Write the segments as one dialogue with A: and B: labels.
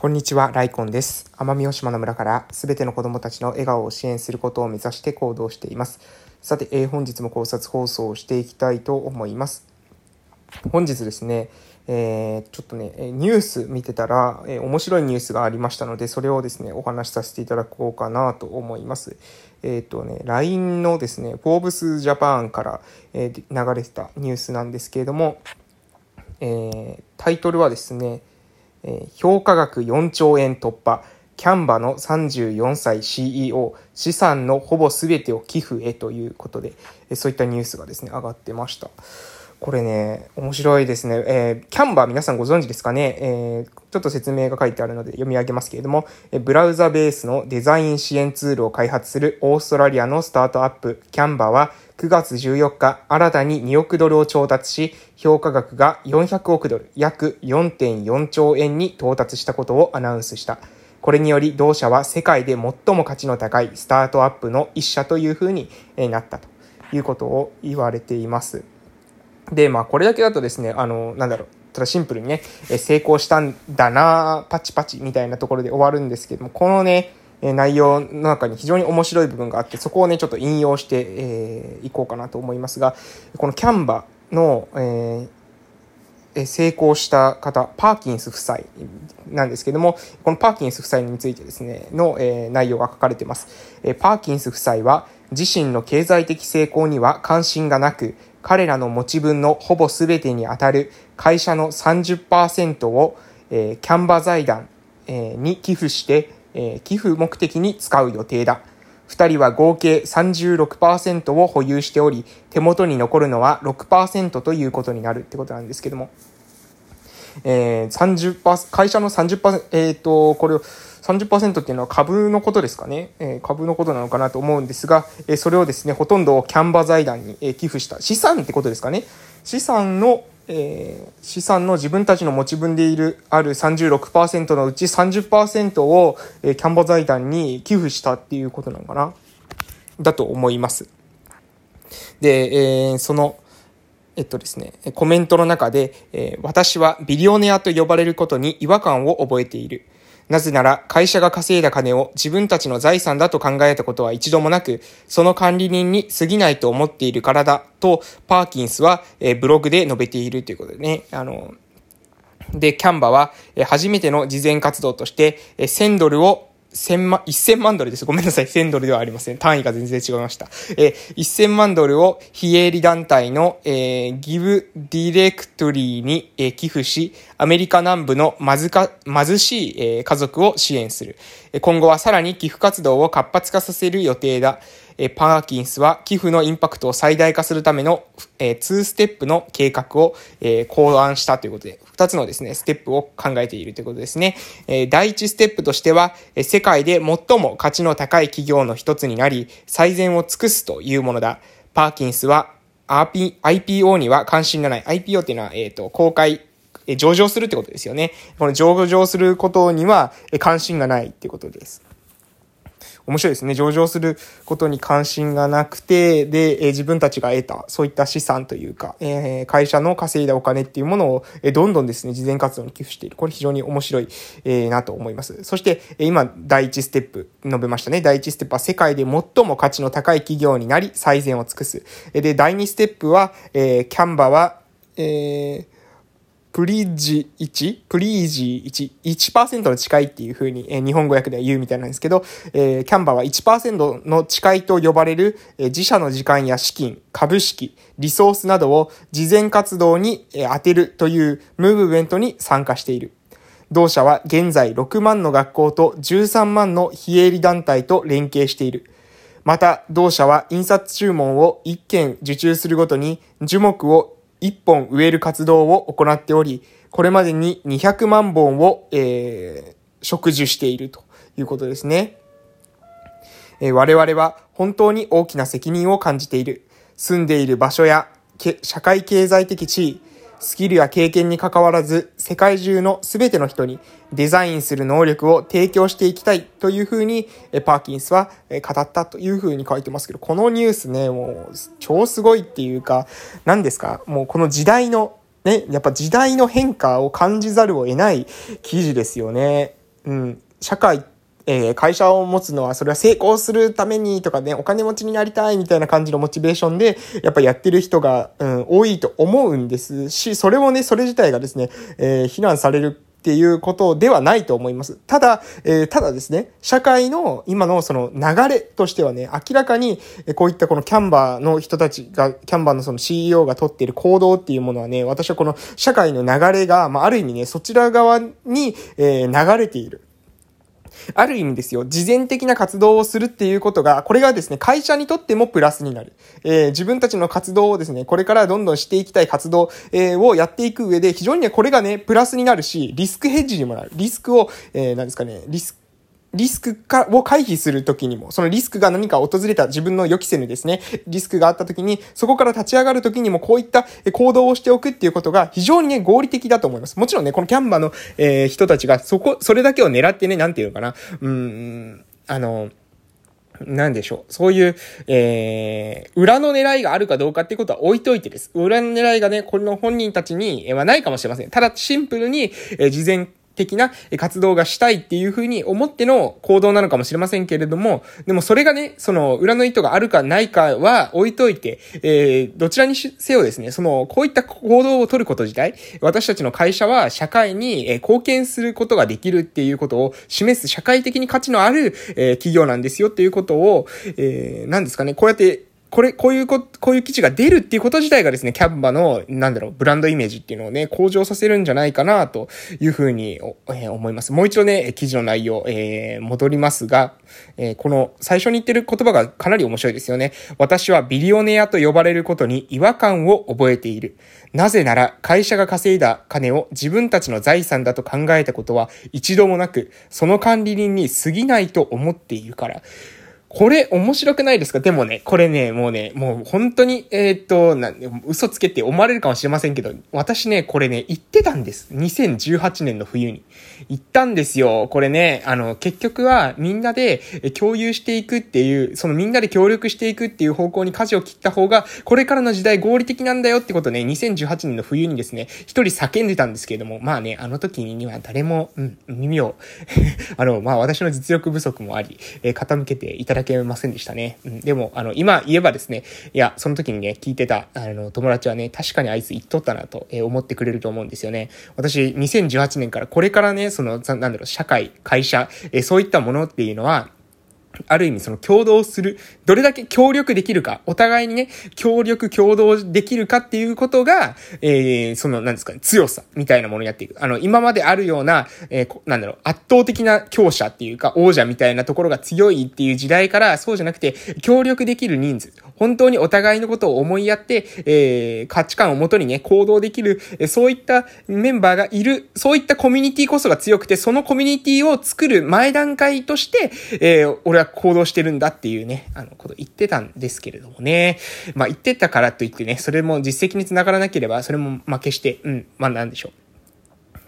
A: こんにちは、ライコンです。奄美大島の村からすべての子供たちの笑顔を支援することを目指して行動しています。さて、えー、本日も考察放送をしていきたいと思います。本日ですね、えー、ちょっとね、ニュース見てたら、えー、面白いニュースがありましたので、それをですね、お話しさせていただこうかなと思います。えっ、ー、とね、LINE のですね、フォーブスジャパンから、え流れてたニュースなんですけれども、えタイトルはですね、えー、評価額4兆円突破、キャンバの34歳 CEO、資産のほぼ全てを寄付へということで、そういったニュースがですね、上がってました。これね、面白いですね。えー、キャンバー皆さんご存知ですかね、えー、ちょっと説明が書いてあるので読み上げますけれども、えブラウザベースのデザイン支援ツールを開発するオーストラリアのスタートアップ、キャンバーは9月14日、新たに2億ドルを調達し、評価額が400億ドル、約4.4兆円に到達したことをアナウンスした。これにより同社は世界で最も価値の高いスタートアップの一社というふうになったということを言われています。で、まあこれだけだとですね、あの、なんだろう、ただシンプルにね、え成功したんだなパチパチみたいなところで終わるんですけども、このね、え内容の中に非常に面白い部分があって、そこをね、ちょっと引用してい、えー、こうかなと思いますが、このキャンバの、えー、成功した方、パーキンス夫妻なんですけども、このパーキンス夫妻についてですね、の、えー、内容が書かれています。えパーキンス夫妻は、自身の経済的成功には関心がなく、彼らの持ち分のほぼ全てにあたる会社の30%を、えー、キャンバ財団、えー、に寄付して、えー、寄付目的に使う予定だ。二人は合計36%を保有しており、手元に残るのは6%ということになるってことなんですけども。えー、30%、会社の30%、えっ、ー、と、これを、30%っていうのは株のことですかね、えー、株のことなのかなと思うんですが、えー、それをですね、ほとんどキャンバ財団に、えー、寄付した資産ってことですかね。資産の、えー、資産の自分たちの持ち分でいる、ある36%のうち30%を、えー、キャンバ財団に寄付したっていうことなのかな？だと思います。で、えー、その、えっとですね、コメントの中で、えー、私はビリオネアと呼ばれることに違和感を覚えている。なぜなら会社が稼いだ金を自分たちの財産だと考えたことは一度もなく、その管理人に過ぎないと思っているからだと、パーキンスは、えブログで述べているということでね、あの、で、キャンバは、初めての慈善活動として、1000ドルを千万、一千万ドルです。ごめんなさい。千ドルではありません。単位が全然違いました。えー、1000万ドルを非営利団体の、えー、ギブディレクトリーに、えー、寄付し、アメリカ南部のまずか、貧しい、えー、家族を支援する。今後はさらに寄付活動を活発化させる予定だ。えパーキンスは寄付のインパクトを最大化するための、え2ステップの計画を、え考案したということで、2つのですね、ステップを考えているということですね。え第1ステップとしては、え世界で最も価値の高い企業の一つになり、最善を尽くすというものだ。パーキンスは RP IPO には関心がない。IPO っていうのは、えっ、ー、と、公開、上場するってことですよね。この上場することには関心がないってことです。面白いですね。上場することに関心がなくて、で、え自分たちが得た、そういった資産というか、え、会社の稼いだお金っていうものを、えどんどんですね、慈善活動に寄付している。これ非常に面白い、え、なと思います。そして、え今、第一ステップ、述べましたね。第一ステップは世界で最も価値の高い企業になり、最善を尽くす。で、第二ステップは、えー、キャンバは、えー、プリージ1、プリージ1、1%の近いっていう風に、え、日本語訳では言うみたいなんですけど、えー、キャンバーは1%の近いと呼ばれる、え、自社の時間や資金、株式、リソースなどを事前活動に、え、当てるというムーブメントに参加している。同社は現在6万の学校と13万の非営利団体と連携している。また、同社は印刷注文を1件受注するごとに樹木を1本植える活動を行っており、これまでに200万本を、えー、植樹しているということですね。えー、我々は本当に大きな責任を感じている。住んでいる場所や社会経済的地位、スキルや経験に関わらず、世界中の全ての人にデザインする能力を提供していきたいというふうに、パーキンスは語ったというふうに書いてますけど、このニュースね、もう超すごいっていうか、何ですか？もうこの時代の、ね、やっぱ時代の変化を感じざるを得ない記事ですよね。うん、社会えー、会社を持つのは、それは成功するためにとかね、お金持ちになりたいみたいな感じのモチベーションで、やっぱやってる人が、うん、多いと思うんですし、それをね、それ自体がですね、えー、非難されるっていうことではないと思います。ただ、えー、ただですね、社会の今のその流れとしてはね、明らかに、こういったこのキャンバーの人たちが、キャンバーのその CEO が取っている行動っていうものはね、私はこの社会の流れが、まあ、ある意味ね、そちら側に、えー、流れている。ある意味ですよ、事前的な活動をするっていうことが、これがですね、会社にとってもプラスになる。えー、自分たちの活動をですね、これからどんどんしていきたい活動、えー、をやっていく上で、非常にね、これがね、プラスになるし、リスクヘッジにもなる。リスクを、えー、何ですかね、リスク、リスクかを回避するときにも、そのリスクが何か訪れた自分の予期せぬですね、リスクがあったときに、そこから立ち上がるときにもこういった行動をしておくっていうことが非常にね、合理的だと思います。もちろんね、このキャンバーの、えー、人たちがそこ、それだけを狙ってね、なんていうのかな、うん、あの、なんでしょう。そういう、えー、裏の狙いがあるかどうかっていうことは置いといてです。裏の狙いがね、この本人たちにはないかもしれません。ただ、シンプルに、えー、事前的な活動がしたいっていうふうに思っての行動なのかもしれませんけれども、でもそれがね、その裏の意図があるかないかは置いといて、えー、どちらにせよですね、その、こういった行動を取ること自体、私たちの会社は社会に貢献することができるっていうことを示す社会的に価値のある、えー、企業なんですよっていうことを、えー、何ですかね、こうやってこれ、こういうこ、こういう記事が出るっていうこと自体がですね、キャンバの、なんだろう、ブランドイメージっていうのをね、向上させるんじゃないかな、というふうに、えー、思います。もう一度ね、記事の内容、えー、戻りますが、えー、この、最初に言ってる言葉がかなり面白いですよね。私はビリオネアと呼ばれることに違和感を覚えている。なぜなら、会社が稼いだ金を自分たちの財産だと考えたことは一度もなく、その管理人に過ぎないと思っているから。これ面白くないですか？でもね、これね、もうね、もう本当に、えー、っと、な嘘つけって思われるかもしれませんけど、私ね、これね、言ってたんです。2018年の冬に。言ったんですよ。これね、あの、結局はみんなで共有していくっていう、そのみんなで協力していくっていう方向に舵を切った方が、これからの時代合理的なんだよってことね、2018年の冬にですね、一人叫んでたんですけれども、まあね、あの時には誰も、うん、耳を あの、まあ私の実力不足もあり、えー、傾けていただだけませんでしたね。うん、でも、あの、今言えばですね、いや、その時にね、聞いてた、あの、友達はね、確かにあいつ言っとったなと、え、思ってくれると思うんですよね。私、2018年からこれからね、その、なんだろう、社会、会社、え、そういったものっていうのは、ある意味その共同する、どれだけ協力できるか、お互いにね、協力共同できるかっていうことが、えー、その、なんですかね、強さみたいなものになっていく。あの、今まであるような、えー、なんだろう、圧倒的な強者っていうか、王者みたいなところが強いっていう時代から、そうじゃなくて、協力できる人数、本当にお互いのことを思いやって、えー、価値観をもとにね、行動できる、えそういったメンバーがいる、そういったコミュニティこそが強くて、そのコミュニティを作る前段階として、えー、俺は行動してるんだっていうね、あの、こと言ってたんですけれどもね。まあ言ってたからといってね、それも実績につながらなければ、それも負けして、うん、まあなんでしょう。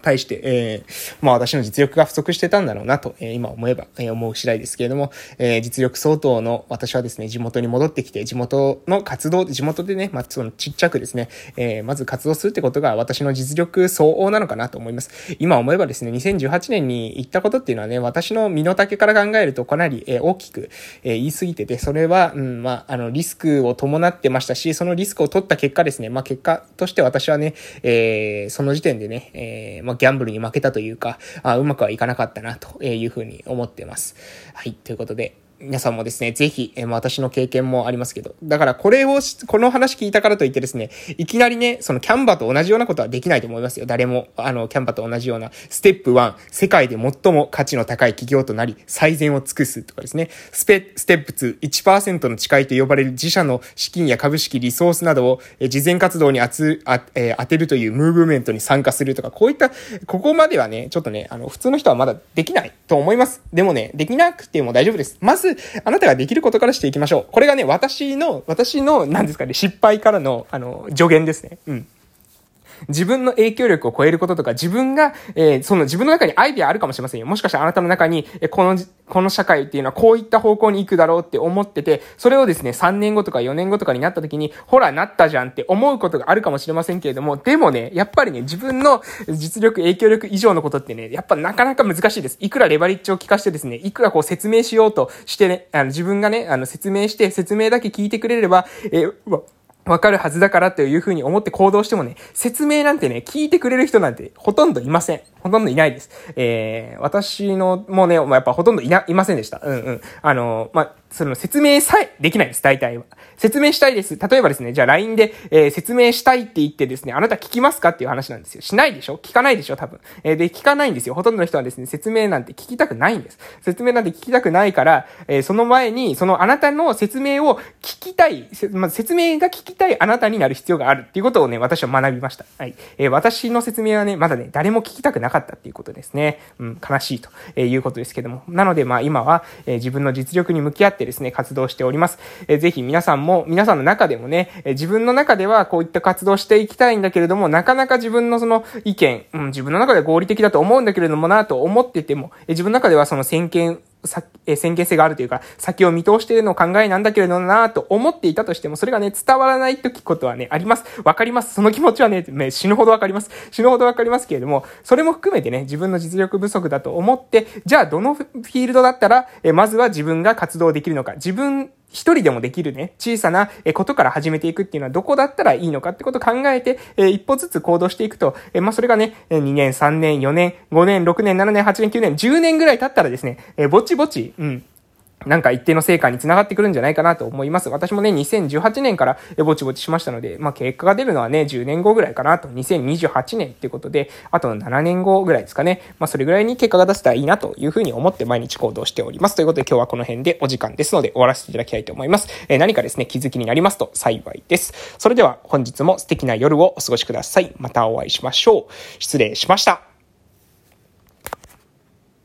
A: 対して、えー、まあ私の実力が不足してたんだろうなと、えー、今思えば、えー、思う次第ですけれども、えー、実力相当の私はですね、地元に戻ってきて、地元の活動、地元でね、まあそのちっちゃくですね、えー、まず活動するってことが私の実力相応なのかなと思います。今思えばですね、2018年に行ったことっていうのはね、私の身の丈から考えるとかなり、えー、大きく、えー、言い過ぎてて、それは、うん、まあ、あの、リスクを伴ってましたし、そのリスクを取った結果ですね、まあ結果として私はね、えー、その時点でね、えー、まギャンブルに負けたというか、あうまくはいかなかったなというふうに思ってます。はい、ということで、皆さんもですね、ぜひ、えー、私の経験もありますけど、だからこれを、この話聞いたからといってですね、いきなりね、そのキャンバと同じようなことはできないと思いますよ。誰も、あの、キャンバと同じような、ステップ1、世界で最も価値の高い企業となり、最善を尽くすとかですね、スペ、ステップ2、1%の誓いと呼ばれる自社の資金や株式、リソースなどを、えー、事前活動にあつ、あ、えー、当てるというムーブメントに参加するとか、こういった、ここまではね、ちょっとね、あの、普通の人はまだできないと思います。でもね、できなくても大丈夫です。まず、あなたができることからしていきましょう。これがね、私の、私の、何ですかね、失敗からの、あの、助言ですね。うん。自分の影響力を超えることとか、自分が、えー、その自分の中にアイディアあるかもしれませんよ。もしかしたらあなたの中に、えこの、この社会っていうのはこういった方向に行くだろうって思ってて、それをですね、3年後とか4年後とかになった時に、ほら、なったじゃんって思うことがあるかもしれませんけれども、でもね、やっぱりね、自分の実力、影響力以上のことってね、やっぱなかなか難しいです。いくらレバリッジを聞かしてですね、いくらこう説明しようとしてね、あの自分がね、あの説明して説明だけ聞いてくれれば、えー、わわかるはずだからというふうに思って行動してもね、説明なんてね、聞いてくれる人なんてほとんどいません。ほとんどいないです。えー、私の、もうね、まあ、やっぱほとんどいな、いませんでした。うんうん。あの、まあ、その説明さえできないです、大体は。説明したいです。例えばですね、じゃあ LINE で、えー、説明したいって言ってですね、あなた聞きますかっていう話なんですよ。しないでしょ？聞かないでしょ？多分。えー、で、聞かないんですよ。ほとんどの人はですね、説明なんて聞きたくないんです。説明なんて聞きたくないから、えー、その前に、そのあなたの説明を聞きたい、まず説明が聞きたいあなたになる必要があるっていうことをね、私は学びました。はい。えー、私の説明はね、まだね、誰も聞きたくなかったっていうことです。ね。うん、悲しいとえいうことですけども。なので、まあ今は、え自分の実力に向き合ってですね、活動しております。えぜひ皆さんも、皆さんの中でもね、え自分の中ではこういった活動していきたいんだけれども、なかなか自分のその意見、うん、自分の中で合理的だと思うんだけれどもなと思ってても、え自分の中ではその先見、さ、え先見性があるというか、先を見通しているのを考えなんだけれどなと思っていたとしても、それがね、伝わらないときことはね、あります。わかります。その気持ちはね、ね死ぬほどわかります。死ぬほどわかりますけれども、それも含めてね、自分の実力不足だと思って、じゃあどのフィールドだったら、えまずは自分が活動できるのか、自分一人でもできるね、小さなことから始めていくっていうのはどこだったらいいのかってことを考えて、え一歩ずつ行動していくと、えまあ、それがね、2年、3年、4年、5年、6年、7年、8年、9年、10年ぐらい経ったらですね、えぼちぼち、うん、なんか一定の成果につながってくるんじゃないかなと思います。私もね、2018年からぼちぼちしましたので、まあ結果が出るのはね、10年後ぐらいかなと、2028年っていうことで、あと7年後ぐらいですかね。まあそれぐらいに結果が出せたらいいなというふうに思って毎日行動しております。ということで今日はこの辺でお時間ですので終わらせていただきたいと思います。えー、何かですね、気づきになりますと幸いです。それでは本日も素敵な夜をお過ごしください。またお会いしましょう。失礼しました。